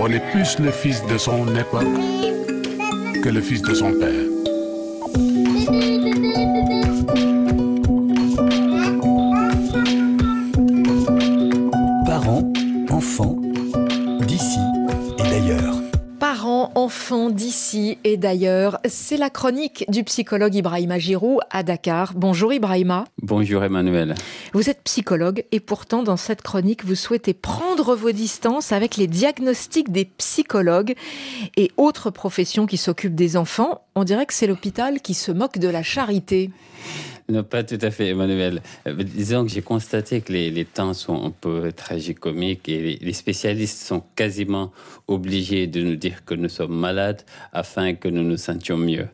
On est plus le fils de son époque que le fils de son père. Parents, enfants, d'ici et d'ailleurs. Enfants d'ici et d'ailleurs, c'est la chronique du psychologue Ibrahima Giroud à Dakar. Bonjour Ibrahima. Bonjour Emmanuel. Vous êtes psychologue et pourtant dans cette chronique, vous souhaitez prendre vos distances avec les diagnostics des psychologues et autres professions qui s'occupent des enfants. On dirait que c'est l'hôpital qui se moque de la charité. Non, pas tout à fait, Emmanuel. Euh, disons que j'ai constaté que les, les, temps sont un peu tragicomiques et les, les, spécialistes sont quasiment obligés de nous dire que nous sommes malades afin que nous nous sentions mieux.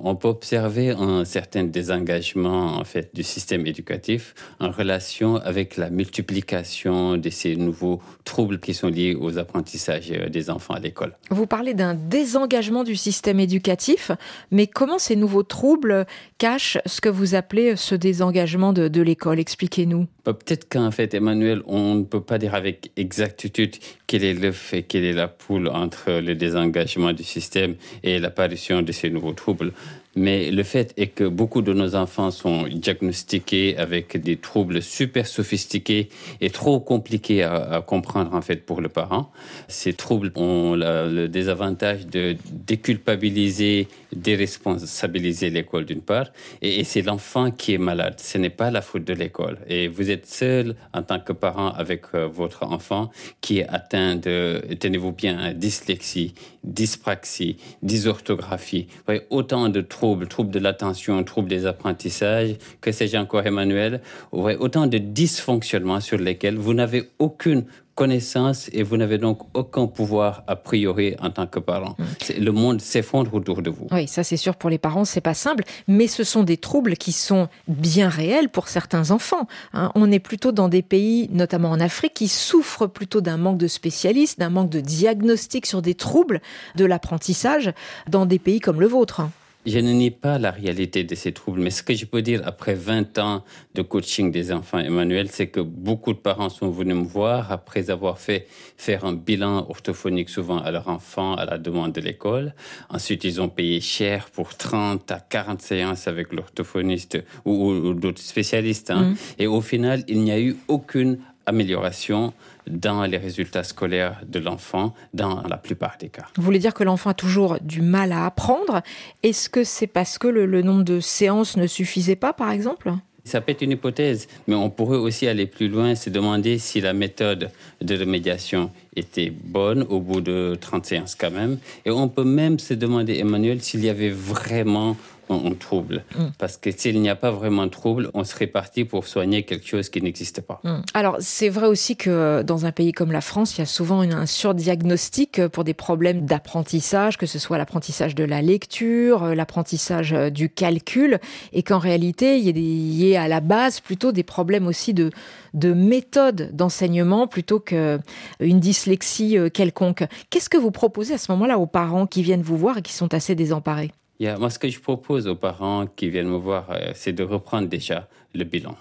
On peut observer un certain désengagement en fait du système éducatif en relation avec la multiplication de ces nouveaux troubles qui sont liés aux apprentissages des enfants à l'école. Vous parlez d'un désengagement du système éducatif, mais comment ces nouveaux troubles cachent ce que vous appelez ce désengagement de, de l'école? Expliquez-nous. Peut-être qu'en fait, Emmanuel, on ne peut pas dire avec exactitude quel est l'œuf et quelle est la poule entre le désengagement du système et l'apparition de ces nouveaux troubles. Маріуполь. Mais le fait est que beaucoup de nos enfants sont diagnostiqués avec des troubles super sophistiqués et trop compliqués à, comprendre en fait pour le parent. Ces troubles ont le désavantage de déculpabiliser, déresponsabiliser l'école d'une part, et, c'est l'enfant qui est malade. Ce n'est pas la faute de l'école. Et vous êtes seul en tant que parent avec euh, votre enfant qui est atteint de, tenez-vous bien, dyslexie, dyspraxie, dysorthographie. Autant de troubles, troubles de l'attention, troubles des apprentissages, que sais-je encore, Emmanuel, voyez, autant de dysfonctionnements sur lesquels vous n'avez aucune connaissance et vous n'avez donc aucun pouvoir a priori en tant que parent. Mmh. Le monde s'effondre autour de vous. Oui, ça c'est sûr pour les parents, c'est pas simple, mais ce sont des troubles qui sont bien réels pour certains enfants. Hein. On est plutôt dans des pays, notamment en Afrique, qui souffrent plutôt d'un manque de spécialistes, d'un manque de diagnostic sur des troubles de l'apprentissage dans des pays comme le vôtre. Je ne nie pas la réalité de ces troubles, mais ce que je peux dire après 20 ans de coaching des enfants, Emmanuel, c'est que beaucoup de parents sont venus me voir après avoir fait faire un bilan orthophonique souvent à leur enfant à la demande de l'école. Ensuite, ils ont payé cher pour 30 à 40 séances avec l'orthophoniste ou, ou, ou d'autres spécialistes. Hein. Mmh. Et au final, il n'y a eu aucune amélioration dans les résultats scolaires de l'enfant dans la plupart des cas. Vous voulez dire que l'enfant a toujours du mal à apprendre Est-ce que c'est parce que le, le, nombre de séances ne suffisait pas, par exemple? Ça peut être une hypothèse, mais on pourrait aussi aller plus loin, se demander si la méthode de remédiation était bonne au bout de 30 séances quand même. Et on peut même se demander, Emmanuel, s'il y avait vraiment un trouble. Mm. Parce que s'il n'y a pas vraiment de trouble, on serait parti pour soigner quelque chose qui n'existe pas. Mm. Alors, c'est vrai aussi que dans un pays comme la France, il y a souvent une, un surdiagnostic pour des problèmes d'apprentissage, que ce soit l'apprentissage de la lecture, l'apprentissage du calcul, et qu'en réalité, il y, a des, il y a à la base plutôt des problèmes aussi de, de méthode d'enseignement plutôt qu'une dyslexie quelconque. Qu'est-ce que vous proposez à ce moment-là aux parents qui viennent vous voir et qui sont assez désemparés? Moi, ce que je propose aux parents qui viennent me voir, euh, c'est de reprendre déjà le bilan.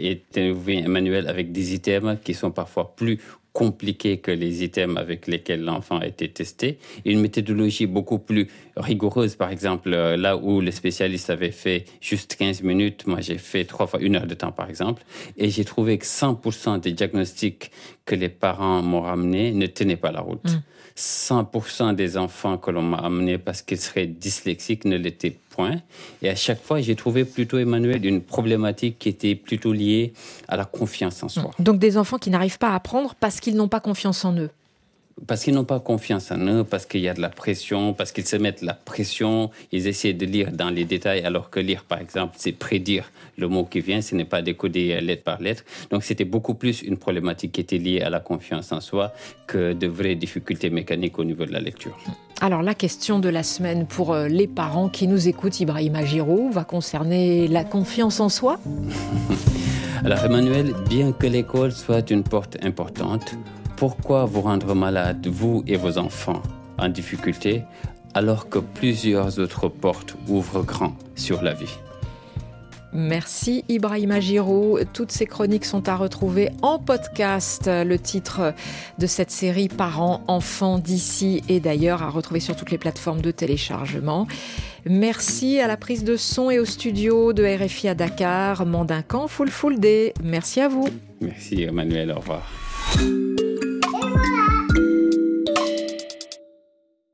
Et Emmanuel, avec des items qui sont parfois plus compliqués que les items avec lesquels l'enfant a été testé. Une méthodologie beaucoup plus rigoureuse, par exemple, là où le spécialiste avait fait juste 15 minutes, moi j'ai fait trois fois une heure de temps, par exemple, et j'ai trouvé que 100% des diagnostics que les parents m'ont ramenés ne tenaient pas la route. Mmh. 100% des enfants que l'on m'a amenés parce qu'ils seraient dyslexiques ne l'étaient point. Et à chaque fois, j'ai trouvé plutôt, Emmanuel, une problématique qui était plutôt liée à la confiance en soi. Donc des enfants qui n'arrivent pas à apprendre parce qu'ils n'ont pas confiance en eux parce qu'ils n'ont pas confiance en eux, parce qu'il y a de la pression, parce qu'ils se mettent la pression, ils essaient de lire dans les détails, alors que lire, par exemple, c'est prédire le mot qui vient, ce n'est pas décoder lettre par lettre. Donc c'était beaucoup plus une problématique qui était liée à la confiance en soi que de vraies difficultés mécaniques au niveau de la lecture. Alors la question de la semaine pour les parents qui nous écoutent, Ibrahima Giraud, va concerner la confiance en soi? Alors Emmanuel, bien que l'école soit une porte importante, pourquoi vous rendre malade, vous et vos enfants, en difficulté, alors que plusieurs autres portes ouvrent grand sur la vie? Merci Ibrahima Giroud. Toutes ces chroniques sont à retrouver en podcast. Le titre de cette série Parents, enfants d'ici et d'ailleurs à retrouver sur toutes les plateformes de téléchargement. Merci à la prise de son et au studio de RFI à Dakar, Mandincan Full Full Day. Merci à vous. Merci Emmanuel, au revoir.